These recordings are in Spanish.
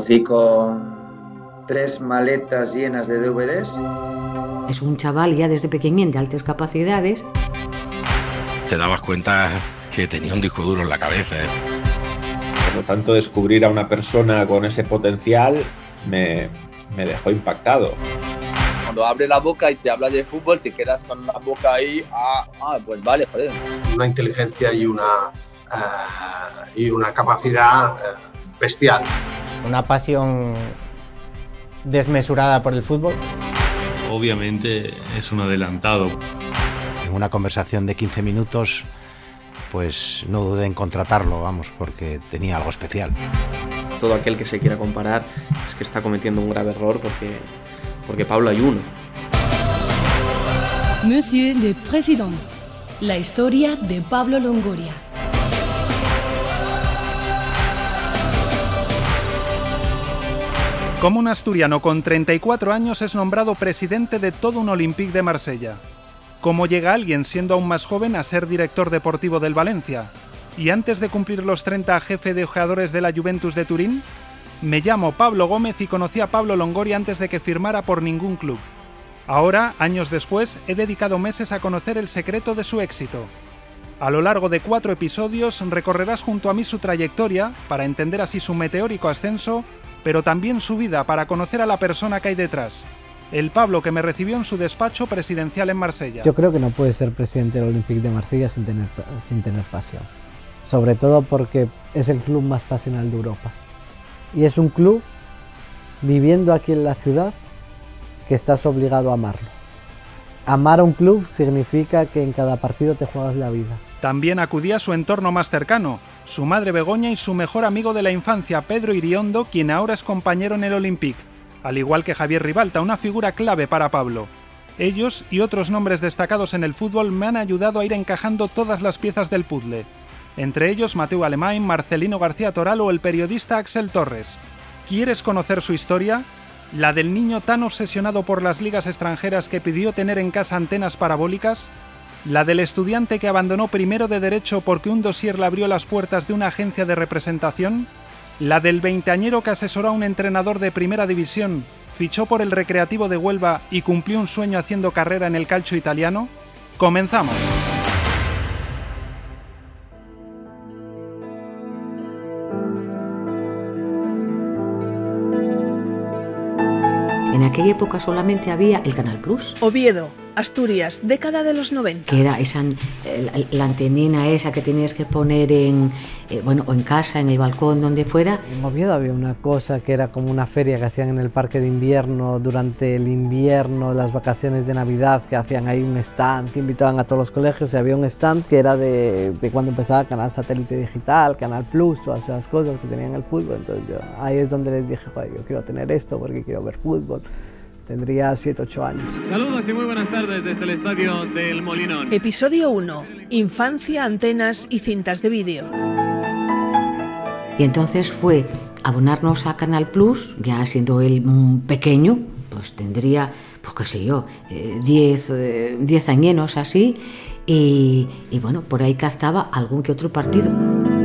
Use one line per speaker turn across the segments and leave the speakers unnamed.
conocí con tres maletas llenas de DVDs.
Es un chaval ya desde pequeñín de altas capacidades.
Te dabas cuenta que tenía un disco duro en la cabeza. ¿eh?
Por lo tanto, descubrir a una persona con ese potencial me, me dejó impactado.
Cuando abre la boca y te habla de fútbol, te quedas con la boca ahí, ah, ah pues vale, joder.
Una inteligencia y una, uh, y una capacidad uh, bestial.
Una pasión desmesurada por el fútbol.
Obviamente es un adelantado.
En una conversación de 15 minutos, pues no dudé en contratarlo, vamos, porque tenía algo especial.
Todo aquel que se quiera comparar es que está cometiendo un grave error porque, porque Pablo hay uno.
Monsieur le Président, la historia de Pablo Longoria.
Como un asturiano con 34 años es nombrado presidente de todo un Olympique de Marsella. ¿Cómo llega alguien siendo aún más joven a ser director deportivo del Valencia? Y antes de cumplir los 30 jefe de jugadores de la Juventus de Turín, me llamo Pablo Gómez y conocí a Pablo Longoria antes de que firmara por ningún club. Ahora, años después, he dedicado meses a conocer el secreto de su éxito. A lo largo de cuatro episodios recorrerás junto a mí su trayectoria para entender así su meteórico ascenso pero también su vida para conocer a la persona que hay detrás. El Pablo que me recibió en su despacho presidencial en Marsella.
Yo creo que no puede ser presidente del Olympique de Marsella sin tener, sin tener pasión. Sobre todo porque es el club más pasional de Europa. Y es un club, viviendo aquí en la ciudad, que estás obligado a amarlo. Amar a un club significa que en cada partido te juegas la vida.
También acudía a su entorno más cercano, su madre Begoña y su mejor amigo de la infancia, Pedro Iriondo, quien ahora es compañero en el Olympique, al igual que Javier Ribalta, una figura clave para Pablo. Ellos y otros nombres destacados en el fútbol me han ayudado a ir encajando todas las piezas del puzzle, entre ellos Mateo Alemán, Marcelino García Toral o el periodista Axel Torres. ¿Quieres conocer su historia? ¿La del niño tan obsesionado por las ligas extranjeras que pidió tener en casa antenas parabólicas? La del estudiante que abandonó primero de Derecho porque un dossier le abrió las puertas de una agencia de representación, la del veinteañero que asesoró a un entrenador de primera división, fichó por el Recreativo de Huelva y cumplió un sueño haciendo carrera en el calcio italiano, comenzamos.
En aquella época solamente había el Canal Plus.
Oviedo, Asturias, década de los 90.
Que era esa, eh, la, antenina esa que tenías que poner en, eh, bueno, o en casa, en el balcón, donde fuera.
En Oviedo había una cosa que era como una feria que hacían en el parque de invierno durante el invierno, las vacaciones de Navidad, que hacían ahí un stand, que invitaban a todos los colegios y había un stand que era de, de cuando empezaba Canal Satélite Digital, Canal Plus, todas esas cosas que tenían el fútbol. Entonces yo, ahí es donde les dije, yo quiero tener esto porque quiero ver fútbol. Tendría 7, 8 años.
Saludos y muy buenas tardes desde el estadio del Molinón.
Episodio 1. Infancia, antenas y cintas de vídeo.
Y entonces fue abonarnos a Canal Plus, ya siendo él pequeño, pues tendría, pues qué sé yo, 10 eh, eh, añenos así, y, y bueno, por ahí captaba algún que otro partido.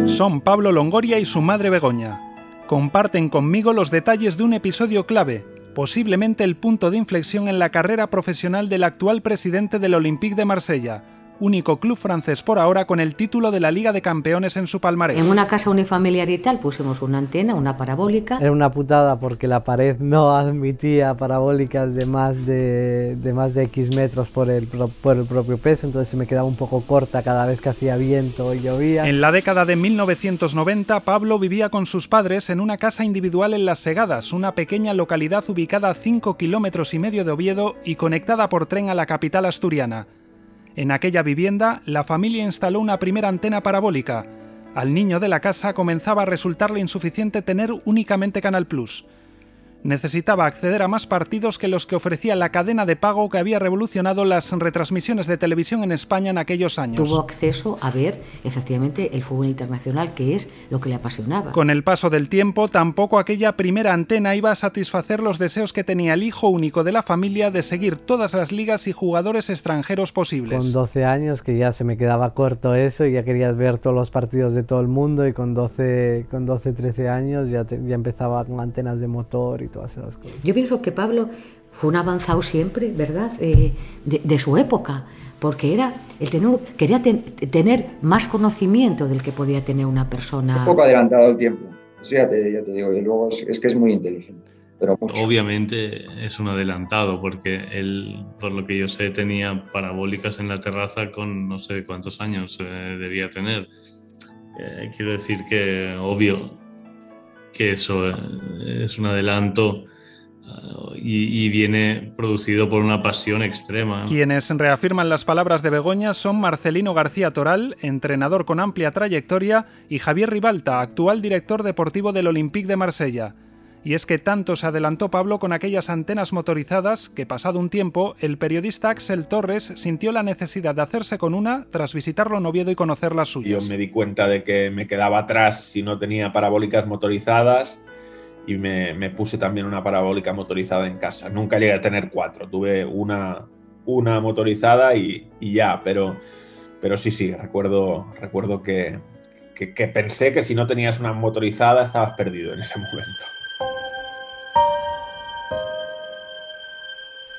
Son Pablo Longoria y su madre Begoña. Comparten conmigo los detalles de un episodio clave, posiblemente el punto de inflexión en la carrera profesional del actual presidente del Olympique de Marsella, único club francés por ahora con el título de la Liga de Campeones en su palmarés.
En una casa unifamiliar y tal pusimos una antena, una parabólica.
Era una putada porque la pared no admitía parabólicas de más de, de más de X metros por el, por el propio peso, entonces se me quedaba un poco corta cada vez que hacía viento y llovía.
En la década de 1990, Pablo vivía con sus padres en una casa individual en Las Segadas, una pequeña localidad ubicada a 5 kilómetros y medio de Oviedo y conectada por tren a la capital asturiana. En aquella vivienda, la familia instaló una primera antena parabólica. Al niño de la casa comenzaba a resultarle insuficiente tener únicamente Canal Plus. Necesitaba acceder a más partidos que los que ofrecía la cadena de pago que había revolucionado las retransmisiones de televisión en España en aquellos años.
Tuvo acceso a ver efectivamente el fútbol internacional, que es lo que le apasionaba.
Con el paso del tiempo, tampoco aquella primera antena iba a satisfacer los deseos que tenía el hijo único de la familia de seguir todas las ligas y jugadores extranjeros posibles.
Con 12 años que ya se me quedaba corto eso y ya querías ver todos los partidos de todo el mundo y con 12, con 12 13 años ya, te, ya empezaba con antenas de motor y todas esas cosas.
Yo pienso que Pablo fue un avanzado siempre, ¿verdad? Eh, de, de, su época, porque era el tener, quería ten, tener más conocimiento del que podía tener una persona.
Un poco adelantado el tiempo, eso ya te, ya te digo, y luego es, es que es muy inteligente. Pero mucho.
Obviamente es un adelantado porque él, por lo que yo sé, tenía parabólicas en la terraza con no sé cuántos años eh, debía tener. Eh, quiero decir que obvio que eso eh, es un adelanto y, y, viene producido por una pasión extrema.
Quienes reafirman las palabras de Begoña son Marcelino García Toral, entrenador con amplia trayectoria, y Javier Ribalta, actual director deportivo del Olympique de Marsella. Y es que tanto se adelantó Pablo con aquellas antenas motorizadas que, pasado un tiempo, el periodista Axel Torres sintió la necesidad de hacerse con una tras visitarlo en Oviedo y conocer las suyas.
Yo me di cuenta de que me quedaba atrás si no tenía parabólicas motorizadas y me, me puse también una parabólica motorizada en casa. Nunca llegué a tener cuatro, tuve una, una motorizada y, y ya, pero, pero sí, sí, recuerdo, recuerdo que, que, que pensé que si no tenías una motorizada estabas perdido en ese momento.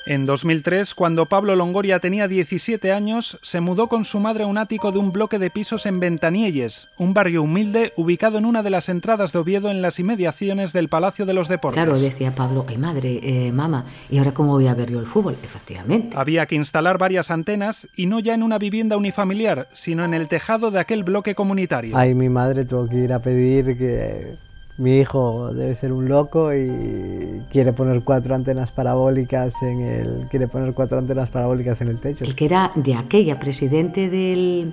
En 2003, cuando Pablo Longoria tenía 17 años, se mudó con su madre a un ático de un bloque de pisos en Ventanielles, un barrio humilde ubicado en una de las entradas de Oviedo en las inmediaciones del Palacio de los Deportes.
Claro, decía Pablo, ay madre, eh, mamá, ¿y ahora cómo voy a ver yo el fútbol? Efectivamente.
Había que instalar varias antenas y no ya en una vivienda unifamiliar, sino en el tejado de aquel bloque comunitario.
Ay, mi madre tuvo que ir a pedir que mi hijo debe ser un loco y quiere poner cuatro antenas parabólicas en el quiere poner cuatro antenas parabólicas en el techo.
El que era de aquella presidente del,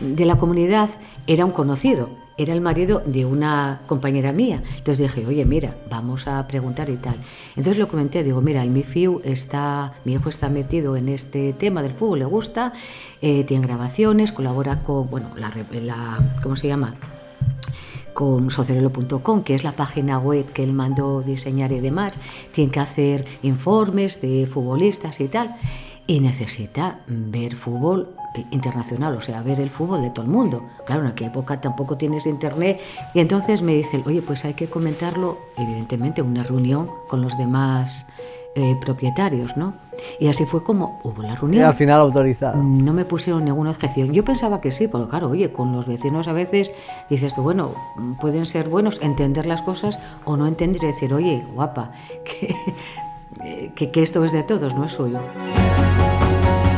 de la comunidad era un conocido, era el marido de una compañera mía. Entonces dije, oye, mira, vamos a preguntar y tal. Entonces lo comenté, digo, mira, mi fiu está, mi hijo está metido en este tema del fútbol, le gusta, eh, tiene grabaciones, colabora con, bueno, la, la ¿cómo se llama? Con socialelo.com, que es la página web que él mandó diseñar y demás, tiene que hacer informes de futbolistas y tal, y necesita ver fútbol internacional, o sea, ver el fútbol de todo el mundo. Claro, en aquella época tampoco tienes internet, y entonces me dice, oye, pues hay que comentarlo, evidentemente, una reunión con los demás eh, propietarios, ¿no? Y así fue como hubo la reunión.
Y al final autorizado.
No me pusieron ninguna objeción. Yo pensaba que sí, porque claro, oye, con los vecinos a veces dices tú, bueno, pueden ser buenos, entender las cosas o no entender y decir, oye, guapa, que, que, que esto es de todos, no es suyo.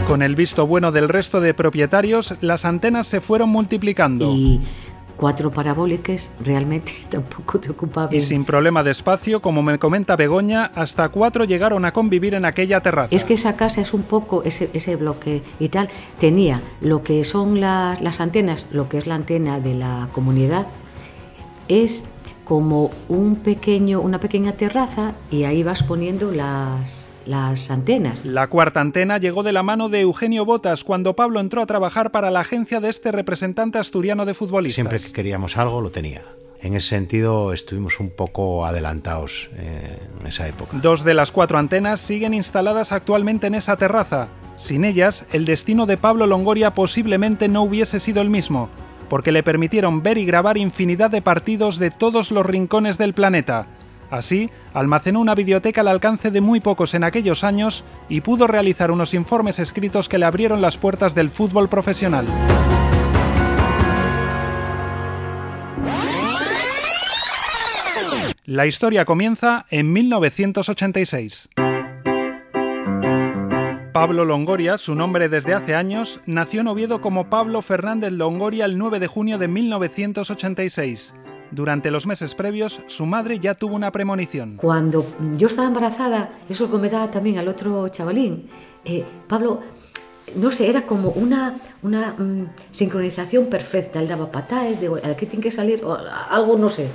Con el visto bueno del resto de propietarios, las antenas se fueron multiplicando.
Y cuatro parabólicas realmente tampoco te ocupaba.
Y sin problema de espacio, como me comenta Begoña, hasta cuatro llegaron a convivir en aquella terraza.
Es que esa casa es un poco, ese, ese bloque y tal, tenía lo que son la, las antenas, lo que es la antena de la comunidad, es como un pequeño, una pequeña terraza y ahí vas poniendo las, las antenas.
La cuarta antena llegó de la mano de Eugenio Botas cuando Pablo entró a trabajar para la agencia de este representante asturiano de futbolistas.
Siempre que queríamos algo lo tenía. En ese sentido estuvimos un poco adelantados eh, en esa época.
Dos de las cuatro antenas siguen instaladas actualmente en esa terraza. Sin ellas, el destino de Pablo Longoria posiblemente no hubiese sido el mismo, porque le permitieron ver y grabar infinidad de partidos de todos los rincones del planeta. Así, almacenó una biblioteca al alcance de muy pocos en aquellos años y pudo realizar unos informes escritos que le abrieron las puertas del fútbol profesional. La historia comienza en 1986. Pablo Longoria, su nombre desde hace años, nació en Oviedo como Pablo Fernández Longoria el 9 de junio de 1986. Durante los meses previos, su madre ya tuvo una premonición.
Cuando yo estaba embarazada, eso comentaba también al otro chavalín, eh, Pablo, no sé, era como una, una mm, sincronización perfecta. Él daba patadas, de aquí tiene que salir, o algo, no sé.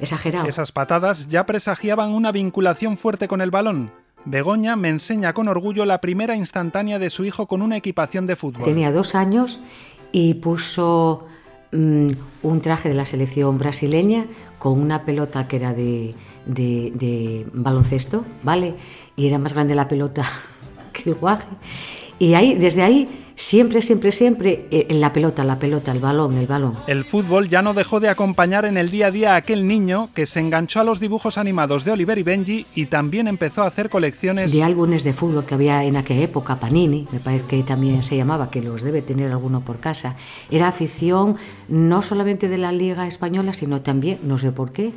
exagerado.
Esas patadas ya presagiaban una vinculación fuerte con el balón. Begoña me enseña con orgullo la primera instantánea de su hijo con una equipación de fútbol.
Tenía dos años y puso un traje de la selección brasileña con una pelota que era de baloncesto, ¿vale? Y era más grande la pelota que el guaje. Y ahí, desde ahí, siempre, siempre, siempre, eh, en la pelota, la pelota, el balón, el balón.
El fútbol ya no dejó de acompañar en el día a día a aquel niño que se enganchó a los dibujos animados de Oliver y Benji y también empezó a hacer colecciones
de álbumes de fútbol que había en aquella época, Panini, me parece que también se llamaba, que los debe tener alguno por casa. Era afición no solamente de la Liga Española, sino también, no sé por qué,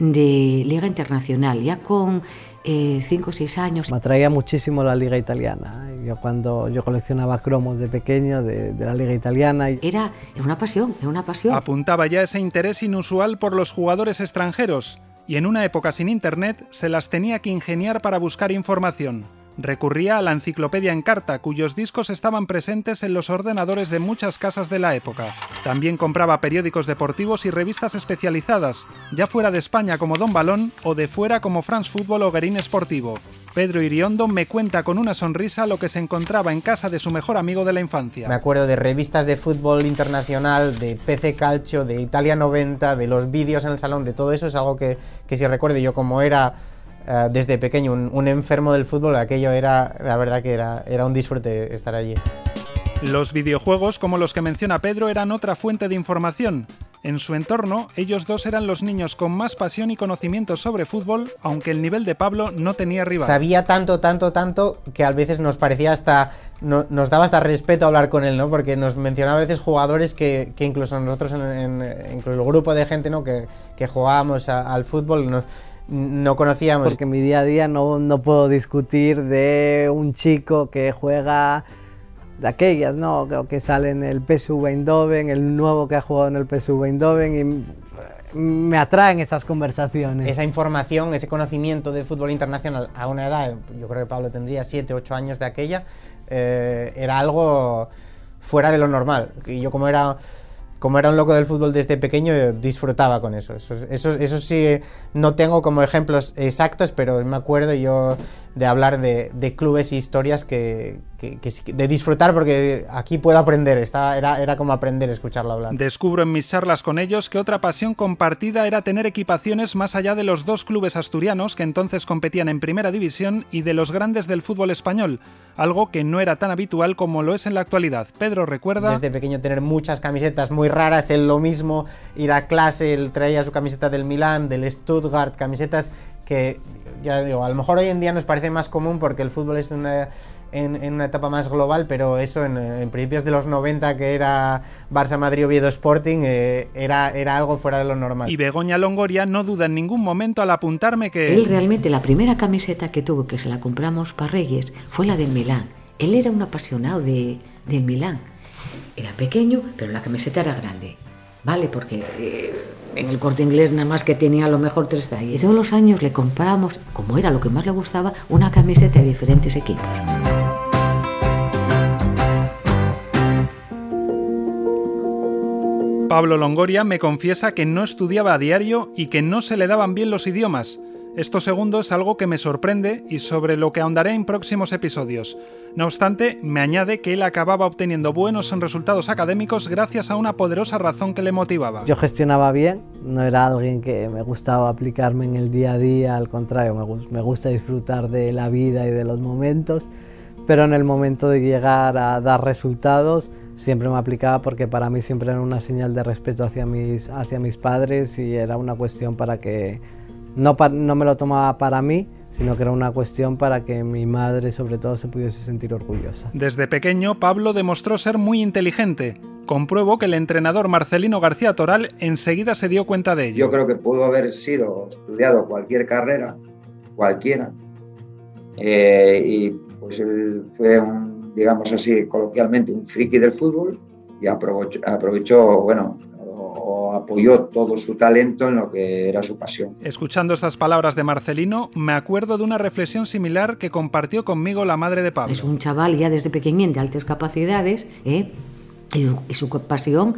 de Liga Internacional. Ya con 5 o 6 años.
Me atraía muchísimo la liga italiana. ¿eh? Yo cuando yo coleccionaba cromos de pequeño de, de la liga italiana. y-
Era, era una pasión, era una pasión.
apuntaba ya ese interés inusual por los jugadores extranjeros y en una época sin internet se las tenía que ingeniar para buscar información. Recurría a la enciclopedia en carta, cuyos discos estaban presentes en los ordenadores de muchas casas de la época. También compraba periódicos deportivos y revistas especializadas, ya fuera de España como Don Balón o de fuera como France Fútbol o Guerín Esportivo. Pedro Iriondo me cuenta con una sonrisa lo que se encontraba en casa de su mejor amigo de la infancia.
Me acuerdo de revistas de fútbol internacional, de PC Calcio, de Italia 90, de los vídeos en el salón, de todo eso es algo que, que si recuerdo yo como era eh, desde pequeño un, un enfermo del fútbol, aquello era, la verdad que era, era un disfrute estar allí.
Los videojuegos, como los que menciona Pedro, eran otra fuente de información. En su entorno, ellos dos eran los niños con más pasión y conocimiento sobre fútbol, aunque el nivel de Pablo no tenía rival.
Sabía tanto, tanto, tanto que a veces nos parecía hasta. no- nos daba hasta respeto hablar con él, ¿no? Porque nos mencionaba a veces jugadores que, que incluso nosotros, en, en- incluso el grupo de gente, ¿no? Que, que jugábamos a- al fútbol, nos- no conocíamos.
Porque en mi día a día no, no puedo discutir de un chico que juega de aquellas, ¿no? Que, que sale en el PSV Eindhoven, el nuevo que ha jugado en el PSV Eindhoven y me atraen esas conversaciones.
esa información, ese conocimiento de fútbol internacional a una edad, yo creo que Pablo tendría 7, 8 años de aquella, eh, era algo fuera de lo normal. Y yo como era, como era un loco del fútbol desde pequeño, eh, disfrutaba con eso. Eso, eso, eso sí, no tengo como ejemplos exactos, pero me acuerdo yo de hablar de, de clubes y historias que, que- que sí- de disfrutar porque aquí puedo aprender, Estaba, era, era como aprender escucharlo hablar.
Descubro en mis charlas con ellos que otra pasión compartida era tener equipaciones más allá de los dos clubes asturianos que entonces competían en primera división y de los grandes del fútbol español, algo que no era tan habitual como lo es en la actualidad. Pedro recuerda...
desde pequeño tener muchas camisetas muy raras, él lo mismo, ir a clase, él traía su camiseta del Milán, del Stuttgart, camisetas que, ya digo, a lo mejor hoy en día nos parece más común porque el fútbol es una, en, en una etapa más global, pero eso en, en principios de los 90 que era Barça, Madrid, Oviedo, Sporting, eh, era, era algo fuera de lo normal.
Y Begoña Longoria no duda en ningún momento al apuntarme que...
Él realmente la primera camiseta que tuvo, que se la compramos para Reyes, fue la del Milán. Él era un apasionado de, del Milán. Era pequeño, pero la camiseta era grande. ¿Vale? Porque eh, en el corte inglés nada más que tenía a lo mejor tres tallas. Y todos los años le compramos, como era lo que más le gustaba, una camiseta de diferentes equipos.
Pablo Longoria me confiesa que no estudiaba a diario y que no se le daban bien los idiomas. Esto segundo es algo que me sorprende y sobre lo que ahondaré en próximos episodios. No obstante, me añade que él acababa obteniendo buenos resultados académicos gracias a una poderosa razón que le motivaba.
Yo gestionaba bien, no era alguien que me gustaba aplicarme en el día a día, al contrario, me, gus- me gusta disfrutar de la vida y de los momentos, pero en el momento de llegar a dar resultados siempre me aplicaba porque para mí siempre era una señal de respeto hacia mis, hacia mis padres y era una cuestión para que no, pa- no me lo tomaba para mí, sino que era una cuestión para que mi madre sobre todo se pudiese sentir orgullosa.
Desde pequeño, Pablo demostró ser muy inteligente. Compruebo que el entrenador Marcelino García Toral enseguida se dio cuenta de ello.
Yo creo que pudo haber sido estudiado cualquier carrera, cualquiera, eh, y pues él fue un, digamos así, coloquialmente, un friki del fútbol y aprovechó, aprovechó bueno, apoyó todo su talento en lo que era su pasión.
Escuchando estas palabras de Marcelino, me acuerdo de una reflexión similar que compartió conmigo la madre de Pablo.
Es un chaval ya desde pequeñín de altas capacidades, ¿eh? y, y su pasión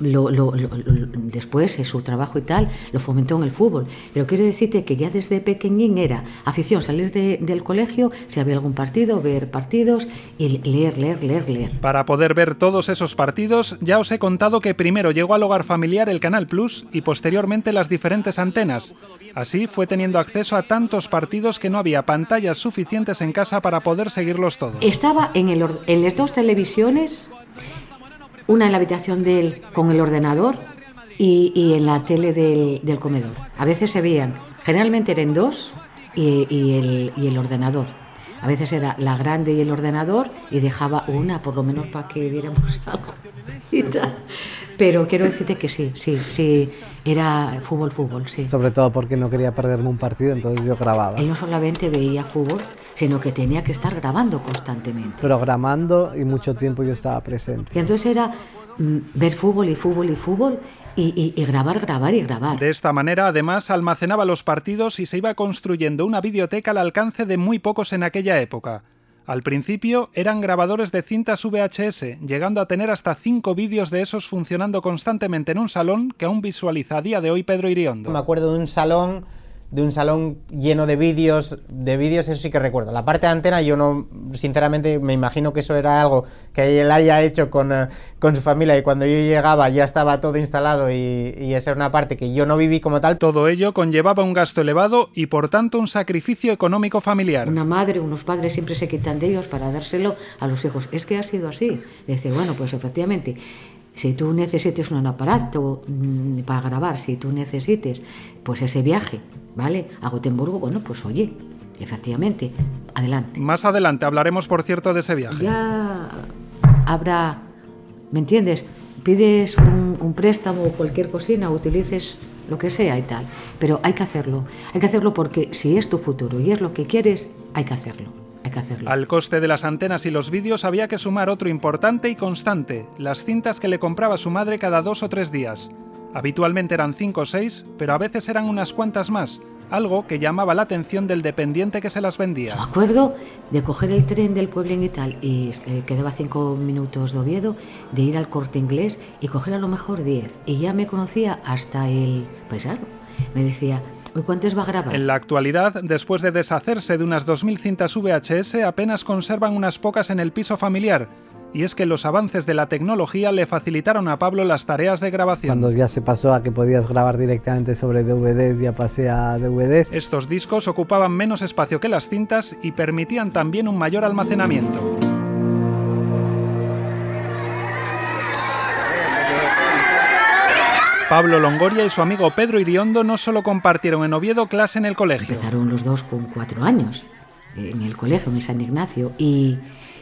lo, lo, lo, después su trabajo y tal lo fomentó en el fútbol. Pero quiero decirte que ya desde pequeñín era afición salir de, del colegio, si había algún partido, ver partidos y leer, leer, leer, leer.
Para poder ver todos esos partidos, ya os he contado que primero llegó al hogar familiar el Canal Plus y posteriormente las diferentes antenas. Así fue teniendo acceso a tantos partidos que no había pantallas suficientes en casa para poder seguirlos todos.
Estaba en, el, en las dos televisiones una en la habitación de él con el ordenador y, y en la tele del, del, comedor. A veces se veían, generalmente eran dos y, y, el, y el ordenador. A veces era la grande y el ordenador y dejaba una, por lo menos para que viéramos algo. Pero quiero decirte que sí, sí, sí, era fútbol, fútbol, sí.
Sobre todo porque no quería perderme un partido, entonces yo grababa.
Él no solamente veía fútbol, sino que tenía que estar grabando constantemente.
Programando y mucho tiempo yo estaba presente.
Y entonces era mm, ver fútbol y fútbol y fútbol y, y, y, grabar, grabar y grabar.
De esta manera, además, almacenaba los partidos y se iba construyendo una videoteca al alcance de muy pocos en aquella época. Al principio eran grabadores de cintas VHS, llegando a tener hasta cinco vídeos de esos funcionando constantemente en un salón que aún visualiza a día de hoy Pedro Iriondo.
Me acuerdo de un salón de un salón lleno de vídeos, de vídeos eso sí que recuerdo. La parte de antena yo no, sinceramente me imagino que eso era algo que él haya hecho con, uh, con su familia y cuando yo llegaba ya estaba todo instalado y, y, esa era una parte que yo no viví como tal.
Todo ello conllevaba un gasto elevado y por tanto un sacrificio económico familiar.
Una madre, unos padres siempre se quitan de ellos para dárselo a los hijos. Es que ha sido así. Dice, bueno, pues efectivamente si tú necesites un aparato mmm, para grabar, si tú necesites pues ese viaje, ¿vale? A Gotemburgo, bueno, pues oye, efectivamente, adelante.
Más adelante hablaremos, por cierto, de ese viaje.
Ya habrá, ¿me entiendes? Pides un, un préstamo o cualquier cocina, utilices lo que sea y tal, pero hay que hacerlo. Hay que hacerlo porque si es tu futuro y es lo que quieres, hay que hacerlo. Hay que hacerlo.
Al coste de las antenas y los vídeos había que sumar otro importante y constante, las cintas que le compraba su madre cada dos o tres días. Habitualmente eran cinco o seis, pero a veces eran unas cuantas más, algo que llamaba la atención del dependiente que se las vendía.
Me acuerdo de coger el tren del pueblo y tal, y quedaba cinco minutos de Oviedo, de ir al corte inglés y coger a lo mejor diez. Y ya me conocía hasta el paisano. Me decía, ¿Cuántos va a grabar?
En la actualidad, después de deshacerse de unas 2.000 cintas VHS, apenas conservan unas pocas en el piso familiar. Y es que los avances de la tecnología le facilitaron a Pablo las tareas de grabación.
Cuando ya se pasó a que podías grabar directamente sobre DVDs, ya pasé a DVDs.
Estos discos ocupaban menos espacio que las cintas y permitían también un mayor almacenamiento. Pablo Longoria y su amigo Pedro Iriondo no solo compartieron en Oviedo clase en el colegio.
Empezaron los dos con cuatro años en el colegio, en San Ignacio, y,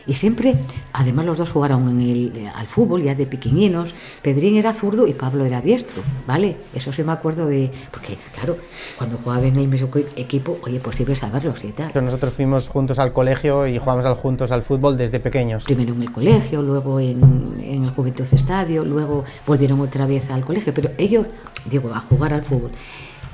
y siempre, además los dos jugaron en el, eh, al fútbol ya de pequeñinos. Pedrín era zurdo y Pablo era diestro, ¿vale? Eso se me acuerdo de... Porque, claro, cuando jugaba en el mismo equipo, oye, pues sí a verlos y tal.
Nosotros fuimos juntos al colegio y jugamos al, juntos al fútbol desde pequeños.
Primero en el colegio, luego en, en el Juventud Estadio, luego volvieron otra vez al colegio, pero ellos, digo, a jugar al fútbol.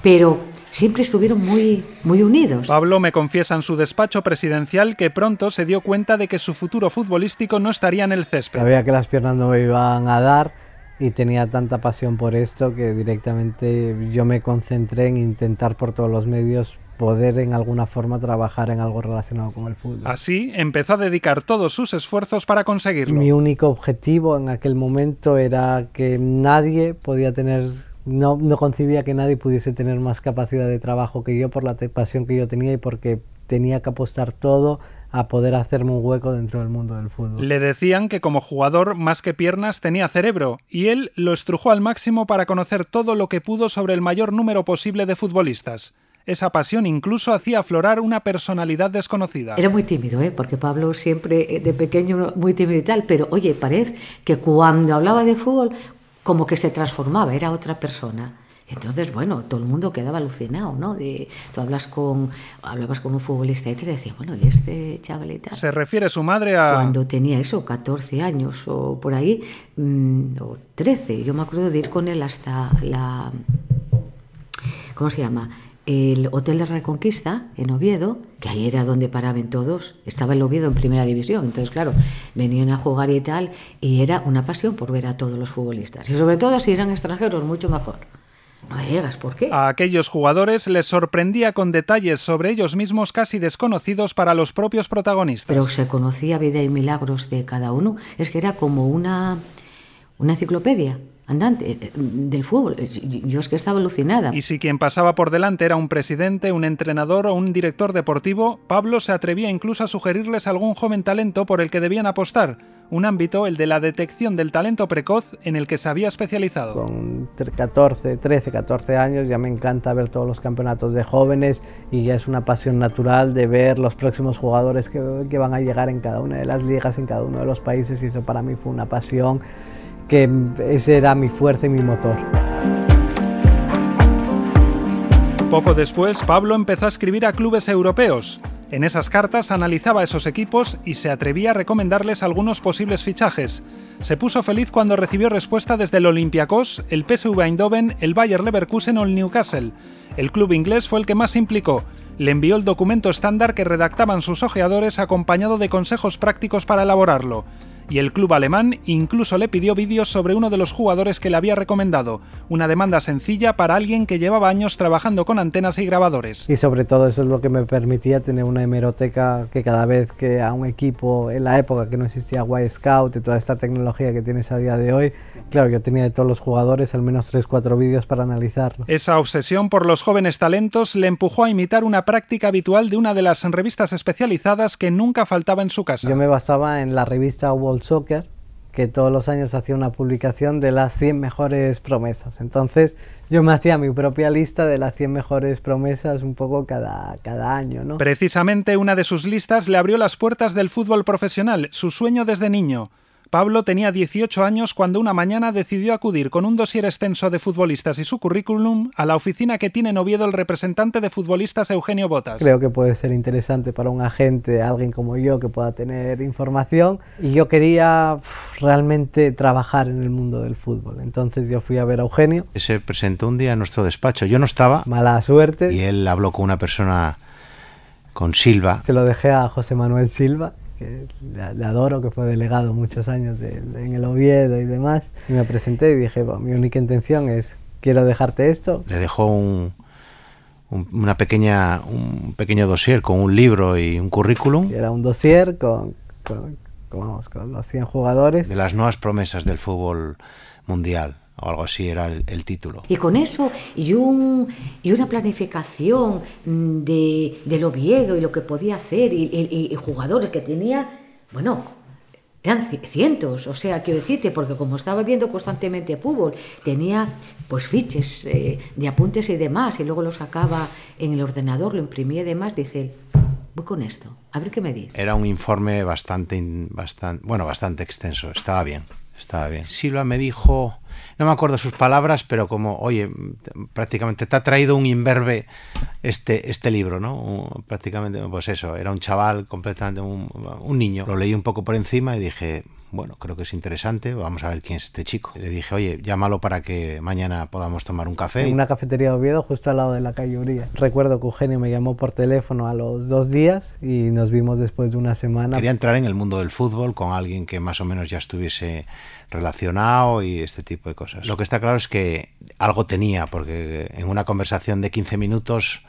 Pero siempre estuvieron muy, muy unidos.
Pablo me confiesa en su despacho presidencial que pronto se dio cuenta de que su futuro futbolístico no estaría en el césped.
Sabía que las piernas no me iban a dar y tenía tanta pasión por esto que directamente yo me concentré en intentar por todos los medios poder en alguna forma trabajar en algo relacionado con el fútbol.
Así empezó a dedicar todos sus esfuerzos para conseguirlo.
Mi único objetivo en aquel momento era que nadie podía tener no, no, concibía que nadie pudiese tener más capacidad de trabajo que yo por la pasión que yo tenía y porque tenía que apostar todo a poder hacerme un hueco dentro del mundo del fútbol.
Le decían que como jugador más que piernas tenía cerebro y él lo estrujó al máximo para conocer todo lo que pudo sobre el mayor número posible de futbolistas. Esa pasión incluso hacía aflorar una personalidad desconocida.
Era muy tímido, ¿eh? porque Pablo siempre de pequeño muy tímido y tal, pero oye, parece que cuando hablaba de fútbol como que se transformaba, era otra persona. Entonces, bueno, todo el mundo quedaba alucinado, ¿no? De, tú hablas con, hablabas con un futbolista y te decía, bueno, ¿y este chavalita?
Se refiere su madre a...
Cuando tenía eso, 14 años o por ahí, mmm, o 13, yo me acuerdo de ir con él hasta la... ¿Cómo se llama? El Hotel de Reconquista en Oviedo, que ahí era donde paraban todos. Estaba el Oviedo en primera división, entonces claro, venían a jugar y tal, y era una pasión por ver a todos los futbolistas. Y sobre todo si eran extranjeros, mucho mejor. No digas por qué.
A aquellos jugadores les sorprendía con detalles sobre ellos mismos casi desconocidos para los propios protagonistas.
Pero se conocía vida y milagros de cada uno. Es que era como una, una enciclopedia andante eh, del fútbol. Yo es que estaba alucinada.
Y si quien pasaba por delante era un presidente, un entrenador o un director deportivo, Pablo se atrevía incluso a sugerirles algún joven talento por el que debían apostar. Un ámbito, el de la detección del talento precoz, en el que se había especializado.
Con 14, 13, 14 años ya me encanta ver todos los campeonatos de jóvenes y ya es una pasión natural de ver los próximos jugadores que, que van a llegar en cada una de las ligas, en cada uno de los países y eso para mí fue una pasión que ese era mi fuerza y mi motor.
Poco después, Pablo empezó a escribir a clubes europeos. En esas cartas analizaba esos equipos y se atrevía a recomendarles algunos posibles fichajes. Se puso feliz cuando recibió respuesta desde el Olympiacos, el PSV Eindhoven, el Bayer Leverkusen o el Newcastle. El club inglés fue el que más implicó. Le envió el documento estándar que redactaban sus ojeadores acompañado de consejos prácticos para elaborarlo y el club alemán incluso le pidió vídeos sobre uno de los jugadores que le había recomendado, una demanda sencilla para alguien que llevaba años trabajando con antenas y grabadores.
Y sobre todo eso es lo que me permitía tener una hemeroteca que cada vez que a un equipo, en la época que no existía Y Scout y toda esta tecnología que tienes a día de hoy, claro, yo tenía de todos los jugadores al menos 3-4 vídeos para analizarlo.
Esa obsesión por los jóvenes talentos le empujó a imitar una práctica habitual de una de las revistas especializadas que nunca faltaba en su casa.
Yo me basaba en la revista Soccer, que todos los años hacía una publicación de las 100 mejores promesas. Entonces yo me hacía mi propia lista de las 100 mejores promesas un poco cada, cada año. ¿no?
Precisamente una de sus listas le abrió las puertas del fútbol profesional, su sueño desde niño. Pablo tenía 18 años cuando una mañana decidió acudir con un dossier extenso de futbolistas y su currículum a la oficina que tiene en Oviedo el representante de futbolistas Eugenio Botas.
Creo que puede ser interesante para un agente, alguien como yo, que pueda tener información. Y yo quería realmente trabajar en el mundo del fútbol. Entonces yo fui a ver a Eugenio.
Se presentó un día en nuestro despacho. Yo no estaba.
Mala suerte.
Y él habló con una persona, con Silva.
Se lo dejé a José Manuel Silva que le, adoro, que fue delegado muchos años de, en el Oviedo y demás. Y me presenté y dije, bueno, mi única intención es, quiero dejarte esto.
Le dejó un, un, una pequeña, un pequeño dossier con un libro y un currículum.
Era un dossier con, con, con, vamos, con los 100 jugadores.
De las nuevas promesas del fútbol mundial o algo así era el, el, título.
Y con eso y, un, y una planificación de, del Oviedo y lo que podía hacer y, y, y, jugadores que tenía, bueno, eran cientos, o sea, quiero decirte, porque como estaba viendo constantemente fútbol, tenía pues fiches eh, de apuntes y demás, y luego lo sacaba en el ordenador, lo imprimía y demás, dice él, voy con esto, a ver qué me dice.
Era un informe bastante, bastante, bueno, bastante extenso, estaba bien, estaba bien. Silva me dijo no me acuerdo sus palabras, pero como, oye, prácticamente te ha traído un imberbe este, este libro, ¿no? Un, prácticamente, pues eso, era un chaval completamente, un, un, niño. Lo leí un poco por encima y dije, bueno, creo que es interesante, vamos a ver quién es este chico. Le dije, oye, llámalo para que mañana podamos tomar un café.
En una cafetería de Oviedo, justo al lado de la calle Uría. Recuerdo que Eugenio me llamó por teléfono a los dos días y nos vimos después de una semana.
Quería entrar en el mundo del fútbol con alguien que más o menos ya estuviese relacionado y este tipo de cosas. Lo que está claro es que algo tenía, porque en una conversación de 15 minutos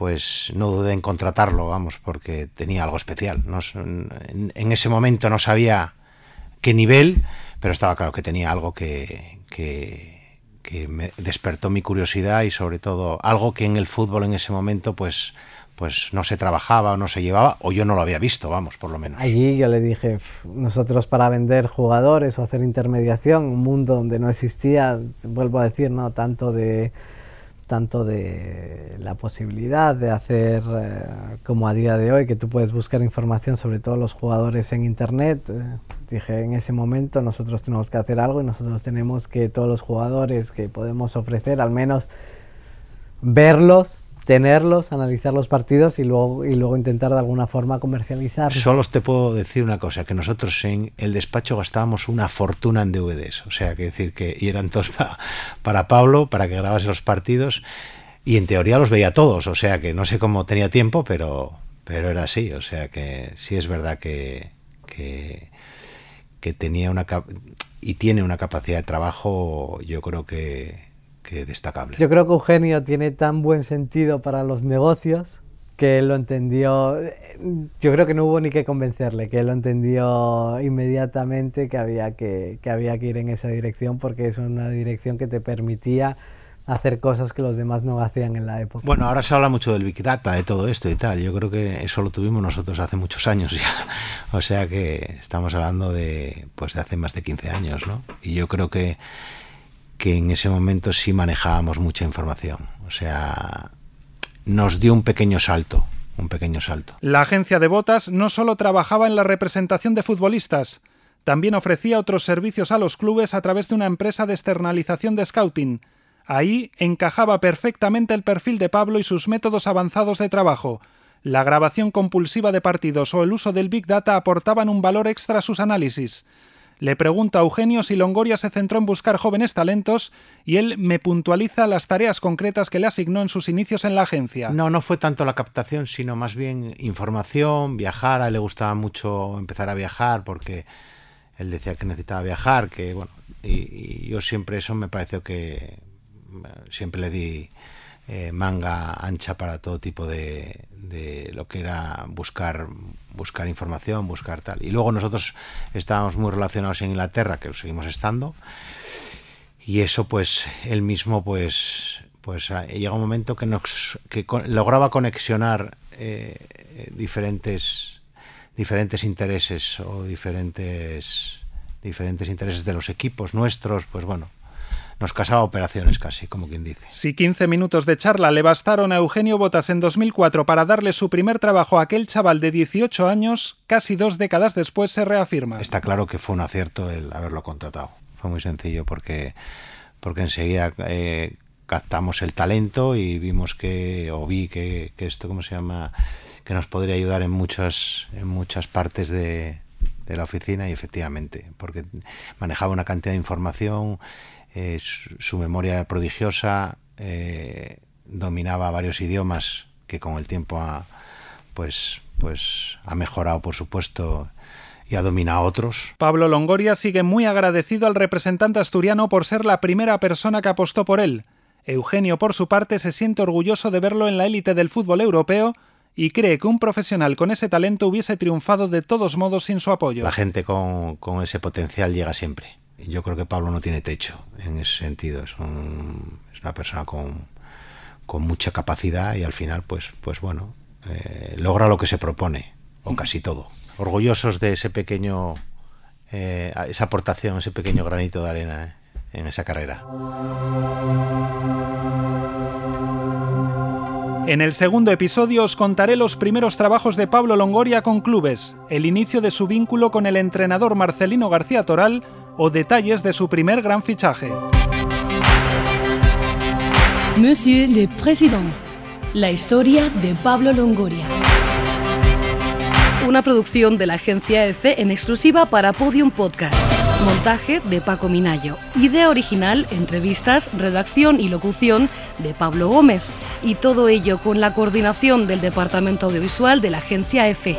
pues no dudé en contratarlo, vamos, porque tenía algo especial. No, en, ese momento no sabía qué nivel, pero estaba claro que tenía algo que, que, que, me despertó mi curiosidad y sobre todo algo que en el fútbol en ese momento pues pues no se trabajaba o no se llevaba, o yo no lo había visto, vamos, por lo menos.
Allí yo le dije, nosotros para vender jugadores o hacer intermediación, un mundo donde no existía, vuelvo a decir, no tanto de tanto de la posibilidad de hacer eh, como a día de hoy, que tú puedes buscar información sobre todos los jugadores en internet. Eh, dije, en ese momento nosotros tenemos que hacer algo y nosotros tenemos que todos los jugadores que podemos ofrecer, al menos verlos, tenerlos, analizar los partidos y luego, y luego intentar de alguna forma comercializarlos.
Solo te puedo decir una cosa, que nosotros en el despacho gastábamos una fortuna en DVDs, o sea, que decir que y eran todos para, para Pablo, para que grabase los partidos. y en teoría los veía todos, o sea que no sé cómo tenía tiempo, pero, pero era así, o sea que sí es verdad que, que, que tenía una y tiene una capacidad de trabajo, yo creo que, que destacable.
Yo creo que Eugenio tiene tan buen sentido para los negocios que él lo entendió, yo creo que no hubo ni que convencerle, que él lo entendió inmediatamente que había que, que había que ir en esa dirección porque es una dirección que te permitía hacer cosas que los demás no hacían en la época.
Bueno, ahora se habla mucho del Big Data, de todo esto y tal. Yo creo que eso lo tuvimos nosotros hace muchos años ya. O sea que estamos hablando de, pues, de hace más de 15 años, ¿no? Y yo creo que, que en ese momento sí manejábamos mucha información. O sea, nos dio un pequeño salto, un pequeño salto.
La agencia de botas no solo trabajaba en la representación de futbolistas, también ofrecía otros servicios a los clubes a través de una empresa de externalización de scouting. Ahí encajaba perfectamente el perfil de Pablo y sus métodos avanzados de trabajo. La grabación compulsiva de partidos o el uso del Big Data aportaban un valor extra a sus análisis. Le pregunto a Eugenio si Longoria se centró en buscar jóvenes talentos y él me puntualiza las tareas concretas que le asignó en sus inicios en la agencia.
No, no fue tanto la captación, sino más bien información, viajar. A él le gustaba mucho empezar a viajar porque él decía que necesitaba viajar, que bueno, y, yo siempre eso me pareció que siempre le di eh, manga ancha para todo tipo de, lo que era buscar buscar información, buscar tal. Y luego nosotros estábamos muy relacionados en Inglaterra, que lo seguimos estando, y eso pues él mismo pues pues ah, llega un momento que nos lograba conexionar eh, diferentes diferentes intereses o diferentes diferentes intereses de los equipos nuestros, pues bueno, nos casaba operaciones casi, como quien dice.
Si 15 minutos de charla le bastaron a Eugenio Botas en 2004 para darle su primer trabajo a aquel chaval de 18 años, casi dos décadas después se reafirma.
Está claro que fue un acierto el haberlo contratado. Fue muy sencillo porque, porque enseguida eh, captamos el talento y vimos que, o vi que, que, esto, ¿cómo se llama? Que nos podría ayudar en muchas, en muchas partes de, de la oficina y efectivamente, porque manejaba una cantidad de información eh, su, memoria prodigiosa, eh, dominaba varios idiomas que con el tiempo ha, pues, pues, ha mejorado, por supuesto, y ha dominado otros.
Pablo Longoria sigue muy agradecido al representante asturiano por ser la primera persona que apostó por él. Eugenio, por su parte, se siente orgulloso de verlo en la élite del fútbol europeo y cree que un profesional con ese talento hubiese triunfado de todos modos sin su apoyo.
La gente con, con ese potencial llega siempre yo creo que Pablo no tiene techo en ese sentido. Es, una persona con, mucha capacidad y al final, pues, pues bueno, eh, logra lo que se propone, o casi todo. Orgullosos de ese pequeño, eh, esa aportación, ese pequeño granito de arena eh, en esa carrera.
En el segundo episodio os contaré los primeros trabajos de Pablo Longoria con clubes, el inicio de su vínculo con el entrenador Marcelino García Toral o detalles de su primer gran fichaje.
Monsieur le Président, la historia de Pablo Longoria. Una producción de la agencia EFE en exclusiva para Podium Podcast. Montaje de Paco Minayo. Idea original, entrevistas, redacción y locución de Pablo Gómez. Y todo ello con la coordinación del Departamento Audiovisual de la agencia EFE.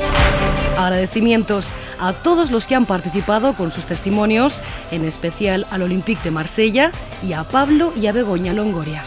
Agradecimientos a todos los que han participado con sus testimonios, en especial al Olympique de Marsella y a Pablo y a Begoña Longoria.